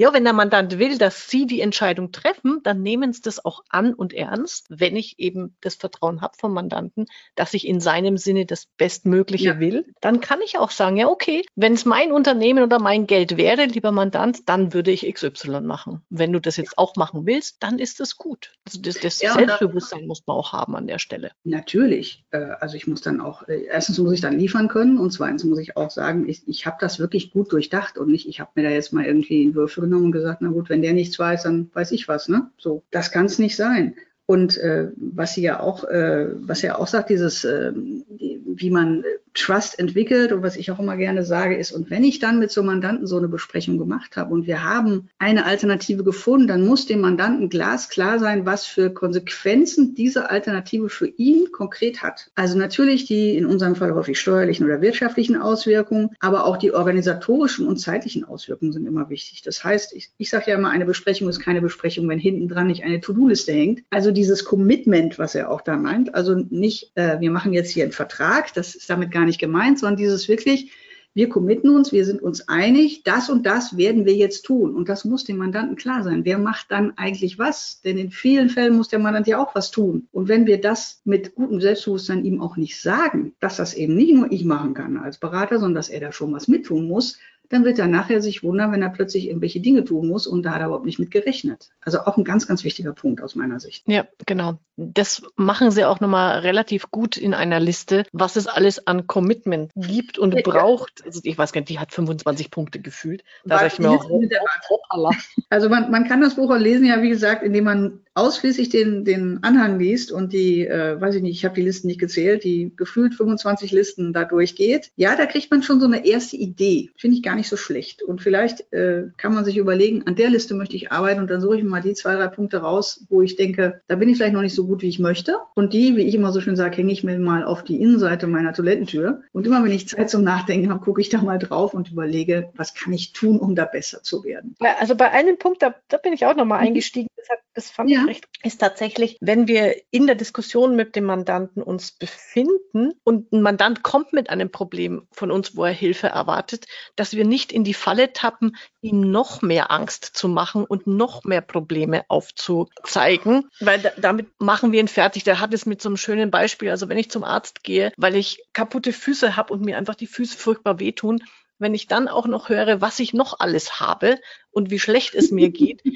ja, wenn der Mandant will, dass Sie die Entscheidung treffen, dann nehmen Sie das auch an und ernst, wenn ich eben das Vertrauen habe vom Mandanten, dass ich in seinem Sinne das Bestmögliche ja. will. Dann kann ich auch sagen, ja, okay, wenn es mein Unternehmen oder mein Geld wäre, lieber Mandant, dann würde ich XY machen. Wenn du das jetzt auch machen willst, dann ist das gut. Also das, das ja, Selbstbewusstsein muss man auch haben an der Stelle. Natürlich. Äh, also ich muss dann auch, äh, erstens muss ich dann liefern können und zweitens muss ich auch sagen, ich, ich habe das wirklich gut durchdacht und nicht, ich habe mir da jetzt mal irgendwie einen Würfel genommen und gesagt, na gut, wenn der nichts weiß, dann weiß ich was. Ne? So, das kann es nicht sein. Und äh, was sie ja auch, äh, was er auch sagt, dieses, äh, wie man Trust entwickelt und was ich auch immer gerne sage ist, und wenn ich dann mit so Mandanten so eine Besprechung gemacht habe und wir haben eine Alternative gefunden, dann muss dem Mandanten glasklar sein, was für Konsequenzen diese Alternative für ihn konkret hat. Also natürlich die in unserem Fall häufig steuerlichen oder wirtschaftlichen Auswirkungen, aber auch die organisatorischen und zeitlichen Auswirkungen sind immer wichtig. Das heißt, ich, ich sage ja immer, eine Besprechung ist keine Besprechung, wenn hinten dran nicht eine To-Do-Liste hängt. Also dieses Commitment, was er auch da meint, also nicht, äh, wir machen jetzt hier einen Vertrag, das ist damit gar nicht gemeint, sondern dieses wirklich, wir committen uns, wir sind uns einig, das und das werden wir jetzt tun. Und das muss dem Mandanten klar sein. Wer macht dann eigentlich was? Denn in vielen Fällen muss der Mandant ja auch was tun. Und wenn wir das mit gutem Selbstbewusstsein ihm auch nicht sagen, dass das eben nicht nur ich machen kann als Berater, sondern dass er da schon was mittun muss, dann wird er nachher sich wundern, wenn er plötzlich irgendwelche Dinge tun muss und da hat er überhaupt nicht mit gerechnet. Also auch ein ganz, ganz wichtiger Punkt aus meiner Sicht. Ja, genau. Das machen sie auch nochmal relativ gut in einer Liste, was es alles an Commitment gibt und ja. braucht. Also ich weiß gar nicht, die hat 25 Punkte gefühlt. Da sage ich mir auch, also man, man kann das Buch auch lesen, ja, wie gesagt, indem man ausschließlich den, den Anhang liest und die, äh, weiß ich nicht, ich habe die Listen nicht gezählt, die gefühlt 25 Listen da durchgeht, ja, da kriegt man schon so eine erste Idee. Finde ich gar nicht so schlecht. Und vielleicht äh, kann man sich überlegen, an der Liste möchte ich arbeiten und dann suche ich mir mal die zwei, drei Punkte raus, wo ich denke, da bin ich vielleicht noch nicht so gut, wie ich möchte. Und die, wie ich immer so schön sage, hänge ich mir mal auf die Innenseite meiner Toilettentür. Und immer wenn ich Zeit zum Nachdenken habe, gucke ich da mal drauf und überlege, was kann ich tun, um da besser zu werden. Also bei einem Punkt, da, da bin ich auch nochmal mhm. eingestiegen. Das, hat, das fand ja. ich recht, ist tatsächlich, wenn wir in der Diskussion mit dem Mandanten uns befinden und ein Mandant kommt mit einem Problem von uns, wo er Hilfe erwartet, dass wir nicht in die Falle tappen, ihm noch mehr Angst zu machen und noch mehr Probleme aufzuzeigen, weil da, damit machen wir ihn fertig. Der hat es mit so einem schönen Beispiel. Also wenn ich zum Arzt gehe, weil ich kaputte Füße habe und mir einfach die Füße furchtbar wehtun, wenn ich dann auch noch höre, was ich noch alles habe und wie schlecht es mir geht.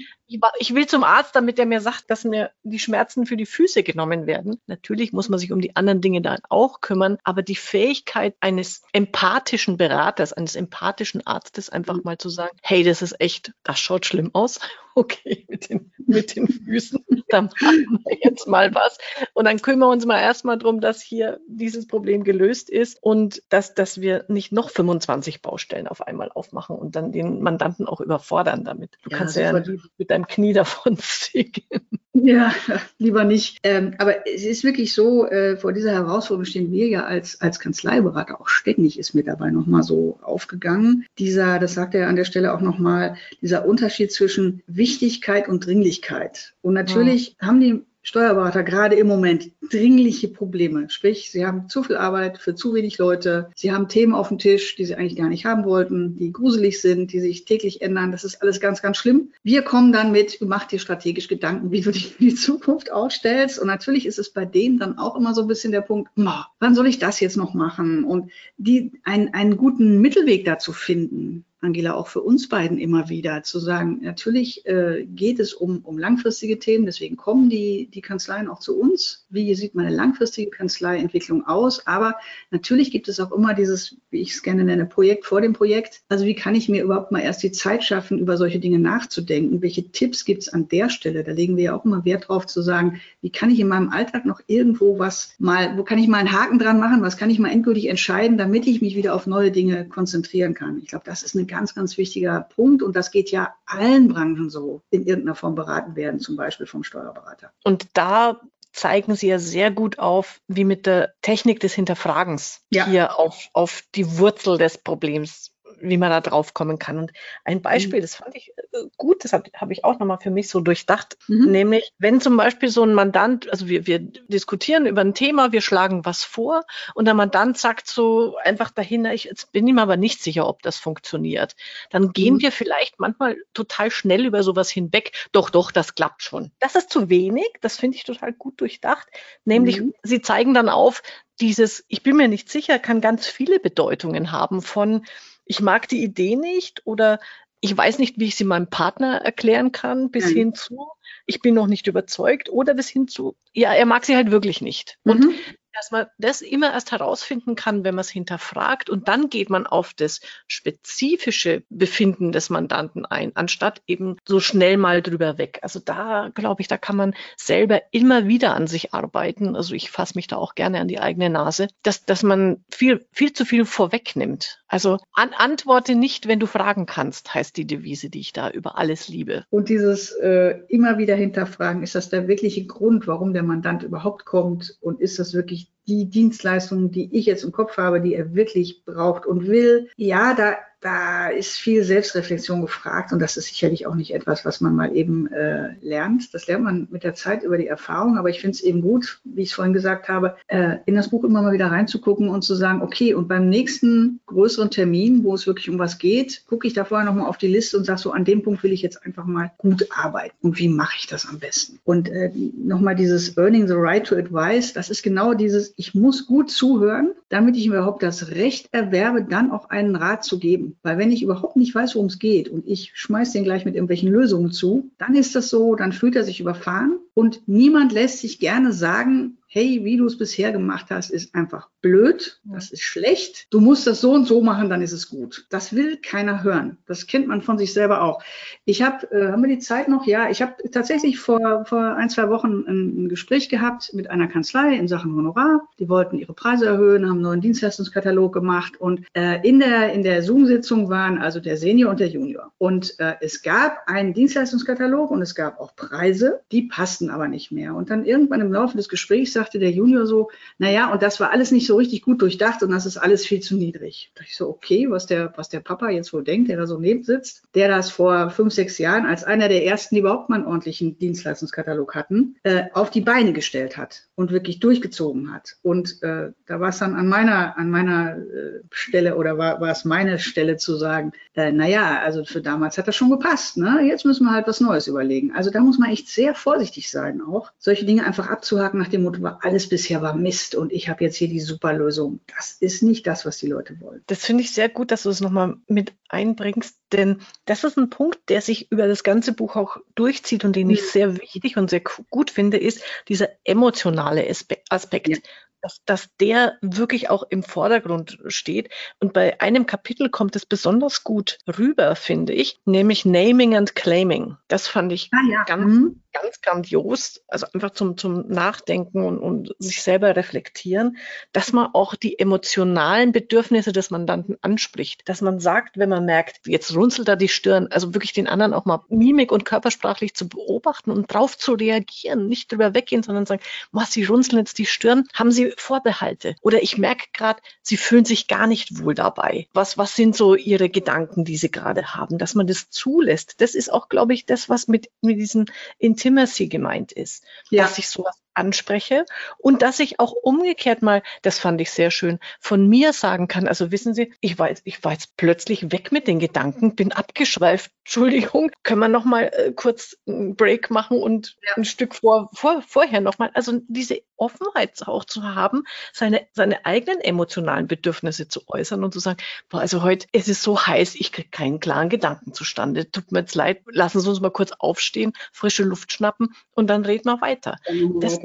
Ich will zum Arzt, damit er mir sagt, dass mir die Schmerzen für die Füße genommen werden. Natürlich muss man sich um die anderen Dinge dann auch kümmern, aber die Fähigkeit eines empathischen Beraters, eines empathischen Arztes einfach mal zu sagen, hey, das ist echt, das schaut schlimm aus. Okay, mit den, mit den Füßen, dann machen wir jetzt mal was. Und dann kümmern wir uns mal erstmal drum, dass hier dieses Problem gelöst ist und dass, dass wir nicht noch 25 Baustellen auf einmal aufmachen und dann den Mandanten auch überfordern dann damit. Du ja, kannst ja mit deinem Knie davon segeln. Ja, lieber nicht. Ähm, aber es ist wirklich so, äh, vor dieser Herausforderung stehen wir ja als, als Kanzleiberater auch ständig, ist mir dabei nochmal so aufgegangen. Dieser, das sagt er an der Stelle auch nochmal, dieser Unterschied zwischen Wichtigkeit und Dringlichkeit. Und natürlich ja. haben die Steuerberater gerade im Moment dringliche Probleme. Sprich, sie haben zu viel Arbeit für zu wenig Leute. Sie haben Themen auf dem Tisch, die sie eigentlich gar nicht haben wollten, die gruselig sind, die sich täglich ändern. Das ist alles ganz, ganz schlimm. Wir kommen dann mit, du machst dir strategisch Gedanken, wie du dich für die Zukunft ausstellst. Und natürlich ist es bei denen dann auch immer so ein bisschen der Punkt, wann soll ich das jetzt noch machen? Und die, einen, einen guten Mittelweg dazu finden. Angela, auch für uns beiden immer wieder zu sagen, natürlich äh, geht es um, um langfristige Themen, deswegen kommen die, die Kanzleien auch zu uns. Wie sieht meine langfristige Kanzleientwicklung aus? Aber natürlich gibt es auch immer dieses, wie ich es gerne nenne, Projekt vor dem Projekt. Also wie kann ich mir überhaupt mal erst die Zeit schaffen, über solche Dinge nachzudenken? Welche Tipps gibt es an der Stelle? Da legen wir ja auch immer Wert drauf zu sagen, wie kann ich in meinem Alltag noch irgendwo was mal, wo kann ich mal einen Haken dran machen? Was kann ich mal endgültig entscheiden, damit ich mich wieder auf neue Dinge konzentrieren kann? Ich glaube, das ist eine ganz, ganz wichtiger Punkt und das geht ja allen Branchen so, in irgendeiner Form beraten werden, zum Beispiel vom Steuerberater. Und da zeigen Sie ja sehr gut auf, wie mit der Technik des Hinterfragens ja. hier auf, auf die Wurzel des Problems wie man da drauf kommen kann. Und ein Beispiel, mhm. das fand ich äh, gut, das habe hab ich auch nochmal für mich so durchdacht, mhm. nämlich wenn zum Beispiel so ein Mandant, also wir, wir diskutieren über ein Thema, wir schlagen was vor und der Mandant sagt so einfach dahinter, ich jetzt bin ihm aber nicht sicher, ob das funktioniert. Dann gehen mhm. wir vielleicht manchmal total schnell über sowas hinweg. Doch, doch, das klappt schon. Das ist zu wenig, das finde ich total gut durchdacht. Nämlich, mhm. sie zeigen dann auf, dieses, ich bin mir nicht sicher, kann ganz viele Bedeutungen haben von, ich mag die Idee nicht oder ich weiß nicht, wie ich sie meinem Partner erklären kann, bis mhm. hin zu, ich bin noch nicht überzeugt oder bis hin zu, ja, er mag sie halt wirklich nicht. Mhm. Dass man das immer erst herausfinden kann, wenn man es hinterfragt und dann geht man auf das spezifische Befinden des Mandanten ein, anstatt eben so schnell mal drüber weg. Also da glaube ich, da kann man selber immer wieder an sich arbeiten. Also ich fasse mich da auch gerne an die eigene Nase, dass, dass man viel, viel zu viel vorwegnimmt. Also an, antworte nicht, wenn du fragen kannst, heißt die Devise, die ich da über alles liebe. Und dieses äh, immer wieder hinterfragen, ist das der wirkliche Grund, warum der Mandant überhaupt kommt und ist das wirklich die Dienstleistungen, die ich jetzt im Kopf habe, die er wirklich braucht und will. Ja, da da ist viel Selbstreflexion gefragt und das ist sicherlich auch nicht etwas, was man mal eben äh, lernt. Das lernt man mit der Zeit über die Erfahrung, aber ich finde es eben gut, wie ich es vorhin gesagt habe, äh, in das Buch immer mal wieder reinzugucken und zu sagen, okay, und beim nächsten größeren Termin, wo es wirklich um was geht, gucke ich da vorher nochmal auf die Liste und sage so, an dem Punkt will ich jetzt einfach mal gut arbeiten und wie mache ich das am besten? Und äh, nochmal dieses Earning the Right to Advice, das ist genau dieses, ich muss gut zuhören, damit ich überhaupt das Recht erwerbe, dann auch einen Rat zu geben. Weil wenn ich überhaupt nicht weiß, worum es geht und ich schmeiß den gleich mit irgendwelchen Lösungen zu, dann ist das so, dann fühlt er sich überfahren und niemand lässt sich gerne sagen, hey, wie du es bisher gemacht hast, ist einfach blöd, das ist schlecht, du musst das so und so machen, dann ist es gut. Das will keiner hören. Das kennt man von sich selber auch. Ich habe, äh, haben wir die Zeit noch? Ja, ich habe tatsächlich vor, vor ein, zwei Wochen ein, ein, Gespräch gehabt mit einer Kanzlei in Sachen Honorar. Die wollten ihre Preise erhöhen, haben einen neuen Dienstleistungskatalog gemacht und äh, in der, in der Zoom-Sitzung waren also der Senior und der Junior. Und äh, es gab einen Dienstleistungskatalog und es gab auch Preise, die passten aber nicht mehr. Und dann irgendwann im Laufe des Gesprächs sagte der Junior so, naja, und das war alles nicht so richtig gut durchdacht und das ist alles viel zu niedrig. Da ich so, okay, was der, was der Papa jetzt wohl denkt, der da so neben sitzt, der das vor fünf, sechs Jahren als einer der ersten, die überhaupt mal einen ordentlichen Dienstleistungskatalog hatten, äh, auf die Beine gestellt hat und wirklich durchgezogen hat. Und äh, da war es dann an meiner, an meiner äh, Stelle oder war, es meine Stelle zu sagen, äh, naja, also für damals hat das schon gepasst, ne? Jetzt müssen wir halt was Neues überlegen. Also da muss man echt sehr vorsichtig sein auch, solche Dinge einfach abzuhaken nach dem Motto, alles bisher war Mist und ich habe jetzt hier die super Lösung. Das ist nicht das, was die Leute wollen. Das finde ich sehr gut, dass du es nochmal mit einbringst, denn das ist ein Punkt, der sich über das ganze Buch auch durchzieht und den ich sehr wichtig und sehr gut finde, ist dieser emotionale Aspekt. Ja dass, dass der wirklich auch im Vordergrund steht. Und bei einem Kapitel kommt es besonders gut rüber, finde ich, nämlich Naming and Claiming. Das fand ich ah, ja. ganz, mhm. ganz grandios. Also einfach zum, zum Nachdenken und, und sich selber reflektieren, dass man auch die emotionalen Bedürfnisse des Mandanten anspricht. Dass man sagt, wenn man merkt, jetzt runzelt er die Stirn, also wirklich den anderen auch mal Mimik und körpersprachlich zu beobachten und drauf zu reagieren, nicht drüber weggehen, sondern sagen, was, Sie runzeln jetzt die Stirn, haben Sie Vorbehalte? Oder ich merke gerade, sie fühlen sich gar nicht wohl dabei. Was, was sind so ihre Gedanken, die sie gerade haben? Dass man das zulässt. Das ist auch, glaube ich, das, was mit, mit diesem Intimacy gemeint ist. Ja. Dass ich sowas anspreche und dass ich auch umgekehrt mal, das fand ich sehr schön, von mir sagen kann, also wissen Sie, ich war jetzt, ich war jetzt plötzlich weg mit den Gedanken, bin abgeschweift, Entschuldigung, können wir noch mal äh, kurz einen Break machen und ja. ein Stück vor, vor, vorher noch mal, also diese Offenheit auch zu haben, seine, seine eigenen emotionalen Bedürfnisse zu äußern und zu sagen, boah, also heute, es ist so heiß, ich kriege keinen klaren Gedanken zustande, tut mir jetzt leid, lassen Sie uns mal kurz aufstehen, frische Luft schnappen und dann reden wir weiter. Das,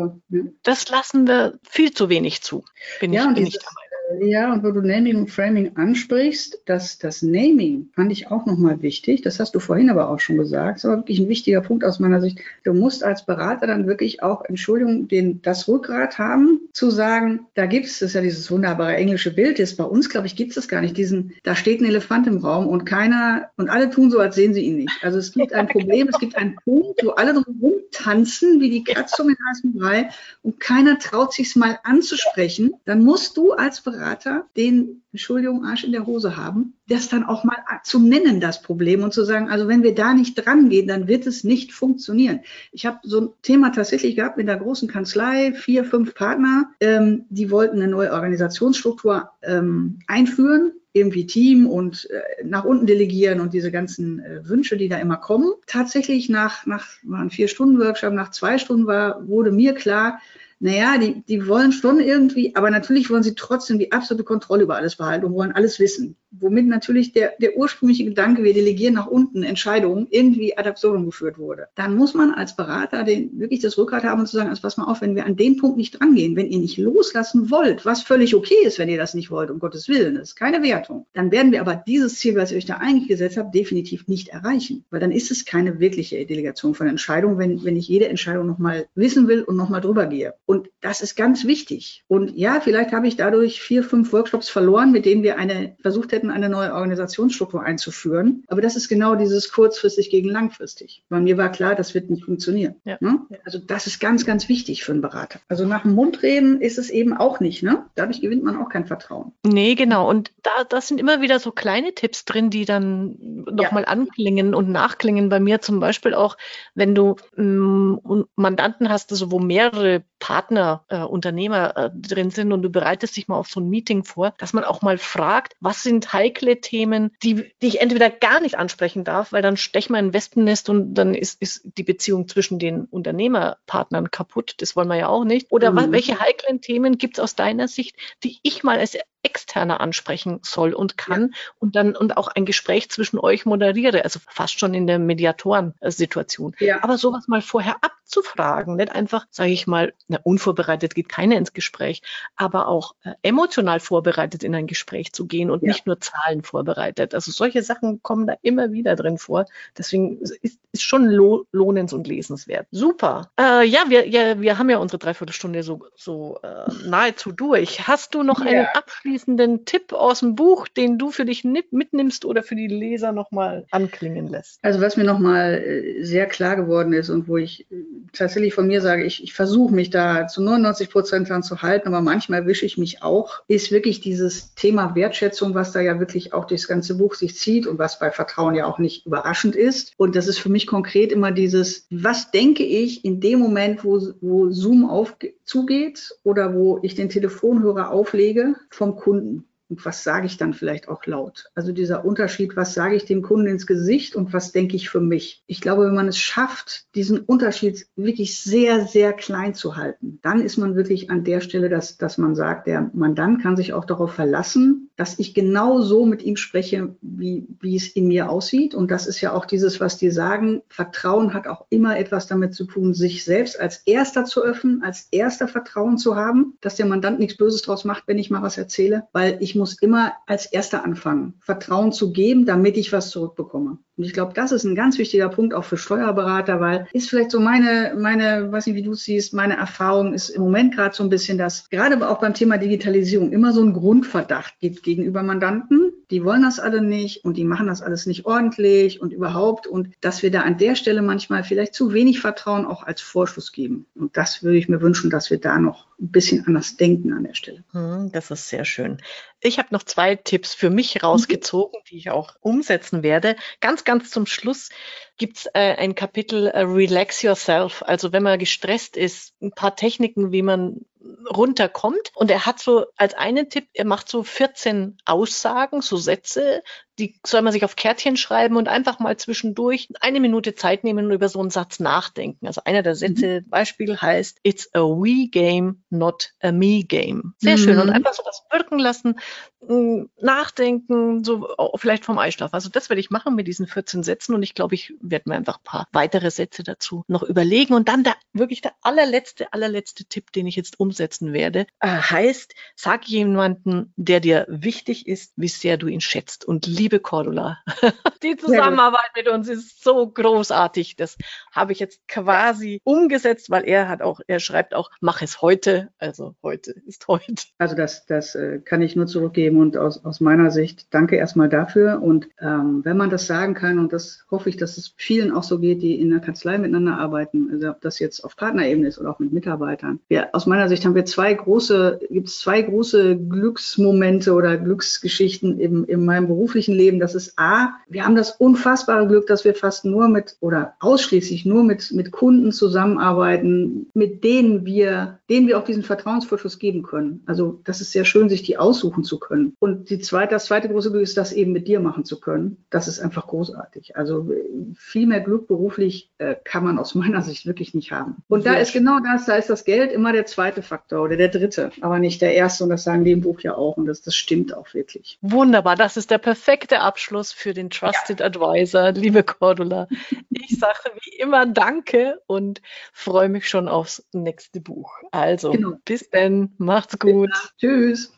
das lassen wir viel zu wenig zu, bin ja, ich, bin ich der Meinung. Ja, und wo du Naming und Framing ansprichst, das, das Naming fand ich auch nochmal wichtig. Das hast du vorhin aber auch schon gesagt. Das ist aber wirklich ein wichtiger Punkt aus meiner Sicht. Du musst als Berater dann wirklich auch, Entschuldigung, den, das Rückgrat haben, zu sagen, da gibt es, das ist ja dieses wunderbare englische Bild, jetzt bei uns, glaube ich, gibt es das gar nicht. Diesen, da steht ein Elefant im Raum und keiner, und alle tun so, als sehen sie ihn nicht. Also es gibt ein Problem, es gibt einen Punkt, wo alle drum tanzen, wie die Katze um den heißen Brei, und keiner traut sich mal anzusprechen. Dann musst du als Berater Berater den, Entschuldigung, Arsch in der Hose haben, das dann auch mal zu nennen, das Problem und zu sagen, also wenn wir da nicht dran gehen, dann wird es nicht funktionieren. Ich habe so ein Thema tatsächlich gehabt mit der großen Kanzlei, vier, fünf Partner, ähm, die wollten eine neue Organisationsstruktur ähm, einführen irgendwie Team und äh, nach unten delegieren und diese ganzen äh, Wünsche, die da immer kommen. Tatsächlich nach, nach war ein vier Stunden Workshop, nach zwei Stunden war, wurde mir klar, naja, die, die wollen schon irgendwie, aber natürlich wollen sie trotzdem die absolute Kontrolle über alles behalten und wollen alles wissen womit natürlich der, der ursprüngliche Gedanke, wir delegieren nach unten Entscheidungen, irgendwie ad absurdum geführt wurde. Dann muss man als Berater den, wirklich das Rückgrat haben und zu sagen, also pass mal auf, wenn wir an den Punkt nicht drangehen, wenn ihr nicht loslassen wollt, was völlig okay ist, wenn ihr das nicht wollt, um Gottes Willen, das ist keine Wertung, dann werden wir aber dieses Ziel, was ihr euch da eigentlich gesetzt habt, definitiv nicht erreichen. Weil dann ist es keine wirkliche Delegation von Entscheidungen, wenn, wenn ich jede Entscheidung nochmal wissen will und nochmal drüber gehe. Und das ist ganz wichtig. Und ja, vielleicht habe ich dadurch vier, fünf Workshops verloren, mit denen wir eine versucht hätten, eine neue Organisationsstruktur einzuführen. Aber das ist genau dieses kurzfristig gegen langfristig. Bei mir war klar, das wird nicht funktionieren. Ja. Ne? Also das ist ganz, ganz wichtig für einen Berater. Also nach dem Mundreden ist es eben auch nicht. Ne? Dadurch gewinnt man auch kein Vertrauen. Nee, genau. Und da das sind immer wieder so kleine Tipps drin, die dann nochmal ja. anklingen und nachklingen. Bei mir zum Beispiel auch, wenn du ähm, Mandanten hast, also wo mehrere Partner, äh, Unternehmer äh, drin sind und du bereitest dich mal auf so ein Meeting vor, dass man auch mal fragt, was sind heikle Themen, die, die ich entweder gar nicht ansprechen darf, weil dann stechen wir ein Wespennest und dann ist, ist die Beziehung zwischen den Unternehmerpartnern kaputt. Das wollen wir ja auch nicht. Oder mhm. welche heiklen Themen gibt es aus deiner Sicht, die ich mal als externer ansprechen soll und kann ja. und dann und auch ein Gespräch zwischen euch moderiere, also fast schon in der Mediatorensituation. Ja. Aber sowas mal vorher abzufragen, nicht einfach, sage ich mal, na, unvorbereitet geht keiner ins Gespräch, aber auch äh, emotional vorbereitet in ein Gespräch zu gehen und ja. nicht nur Zahlen vorbereitet. Also solche Sachen kommen da immer wieder drin vor. Deswegen ist, ist schon lo lohnens- und lesenswert. Super. Äh, ja, wir, ja, wir haben ja unsere Dreiviertelstunde so, so äh, nahezu durch. Hast du noch einen abschließenden abschließenden Tipp aus dem Buch, den du für dich mitnimmst oder für die Leser nochmal anklingen lässt? Also was mir nochmal äh, sehr klar geworden ist und wo ich äh, tatsächlich von mir sage, ich, ich versuche mich da zu 99 Prozent dran zu halten, aber manchmal wische ich mich auch, ist wirklich dieses Thema Wertschätzung, was da ja wirklich auch durchs ganze Buch sich zieht und was bei Vertrauen ja auch nicht überraschend ist. Und das ist für mich konkret immer dieses, was denke ich in dem Moment, wo, wo Zoom auf, zugeht oder wo ich den Telefonhörer auflege vom Kunden. Und was sage ich dann vielleicht auch laut? Also dieser Unterschied, was sage ich dem Kunden ins Gesicht und was denke ich für mich? Ich glaube, wenn man es schafft, diesen Unterschied wirklich sehr, sehr klein zu halten, dann ist man wirklich an der Stelle, dass, dass man sagt, der Mandant kann sich auch darauf verlassen, dass ich genau so mit ihm spreche, wie, wie es in mir aussieht. Und das ist ja auch dieses, was die sagen. Vertrauen hat auch immer etwas damit zu tun, sich selbst als Erster zu öffnen, als Erster Vertrauen zu haben, dass der Mandant nichts Böses draus macht, wenn ich mal was erzähle, weil ich muss immer als Erster anfangen, Vertrauen zu geben, damit ich was zurückbekomme. Und ich glaube, das ist ein ganz wichtiger Punkt auch für Steuerberater, weil ist vielleicht so meine, meine, weiß nicht, wie du es siehst, meine Erfahrung ist im Moment gerade so ein bisschen, dass gerade auch beim Thema Digitalisierung immer so ein Grundverdacht gibt gegenüber Mandanten. Die wollen das alle nicht und die machen das alles nicht ordentlich und überhaupt. Und dass wir da an der Stelle manchmal vielleicht zu wenig Vertrauen auch als Vorschuss geben. Und das würde ich mir wünschen, dass wir da noch ein bisschen anders denken an der Stelle. Hm, das ist sehr schön. Ich habe noch zwei Tipps für mich rausgezogen, die ich auch umsetzen werde. Ganz, ganz zum Schluss gibt's äh, ein Kapitel äh, Relax Yourself. Also wenn man gestresst ist, ein paar Techniken, wie man runterkommt. Und er hat so als einen Tipp, er macht so 14 Aussagen, so Sätze, die soll man sich auf Kärtchen schreiben und einfach mal zwischendurch eine Minute Zeit nehmen und über so einen Satz nachdenken. Also einer der Sätze, mhm. Beispiel heißt, it's a we game, not a me game. Sehr mhm. schön. Und einfach so das wirken lassen, mm, nachdenken, so vielleicht vom Eischlaf. Also das werde ich machen mit diesen 14 Sätzen und ich glaube, ich werde mir einfach ein paar weitere Sätze dazu noch überlegen. Und dann der, wirklich der allerletzte, allerletzte Tipp, den ich jetzt umsetzen werde, äh, heißt, sag jemanden, der dir wichtig ist, wie sehr du ihn schätzt und liebe Cordula, die Zusammenarbeit mit uns ist so großartig. Das habe ich jetzt quasi umgesetzt, weil er hat auch, er schreibt auch, mach es heute. Also heute ist heute. Also das, das äh, kann ich nur zurückgeben und aus, aus meiner Sicht danke erstmal dafür. Und ähm, wenn man das sagen kann, und das hoffe ich, dass es vielen auch so geht, die in der Kanzlei miteinander arbeiten, also ob das jetzt auf Partnerebene ist oder auch mit Mitarbeitern. Ja, aus meiner Sicht haben wir zwei große, gibt es zwei große Glücksmomente oder Glücksgeschichten im, in meinem beruflichen Leben. Das ist A, wir haben das unfassbare Glück, dass wir fast nur mit oder ausschließlich nur mit, mit Kunden zusammenarbeiten, mit denen wir, denen wir auch diesen Vertrauensvorschuss geben können. Also das ist sehr schön, sich die aussuchen zu können. Und die zweite, das zweite große Glück ist, das eben mit dir machen zu können. Das ist einfach großartig. Also viel mehr Glück beruflich äh, kann man aus meiner Sicht wirklich nicht haben. Und da ist genau das, da ist das Geld immer der zweite Faktor oder der dritte, aber nicht der erste. Und das sagen die im Buch ja auch. Und das, das stimmt auch wirklich. Wunderbar. Das ist der perfekte Abschluss für den Trusted ja. Advisor, liebe Cordula. Ich sage wie immer Danke und freue mich schon aufs nächste Buch. Also, genau. bis dann, macht's gut. Tschüss.